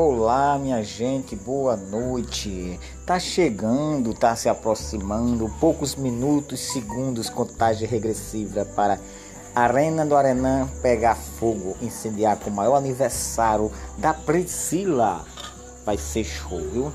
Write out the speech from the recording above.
Olá, minha gente, boa noite. Tá chegando, tá se aproximando, poucos minutos, segundos, contagem regressiva para a Arena do Arenã pegar fogo, incendiar com o maior aniversário da Priscila. Vai ser show, viu?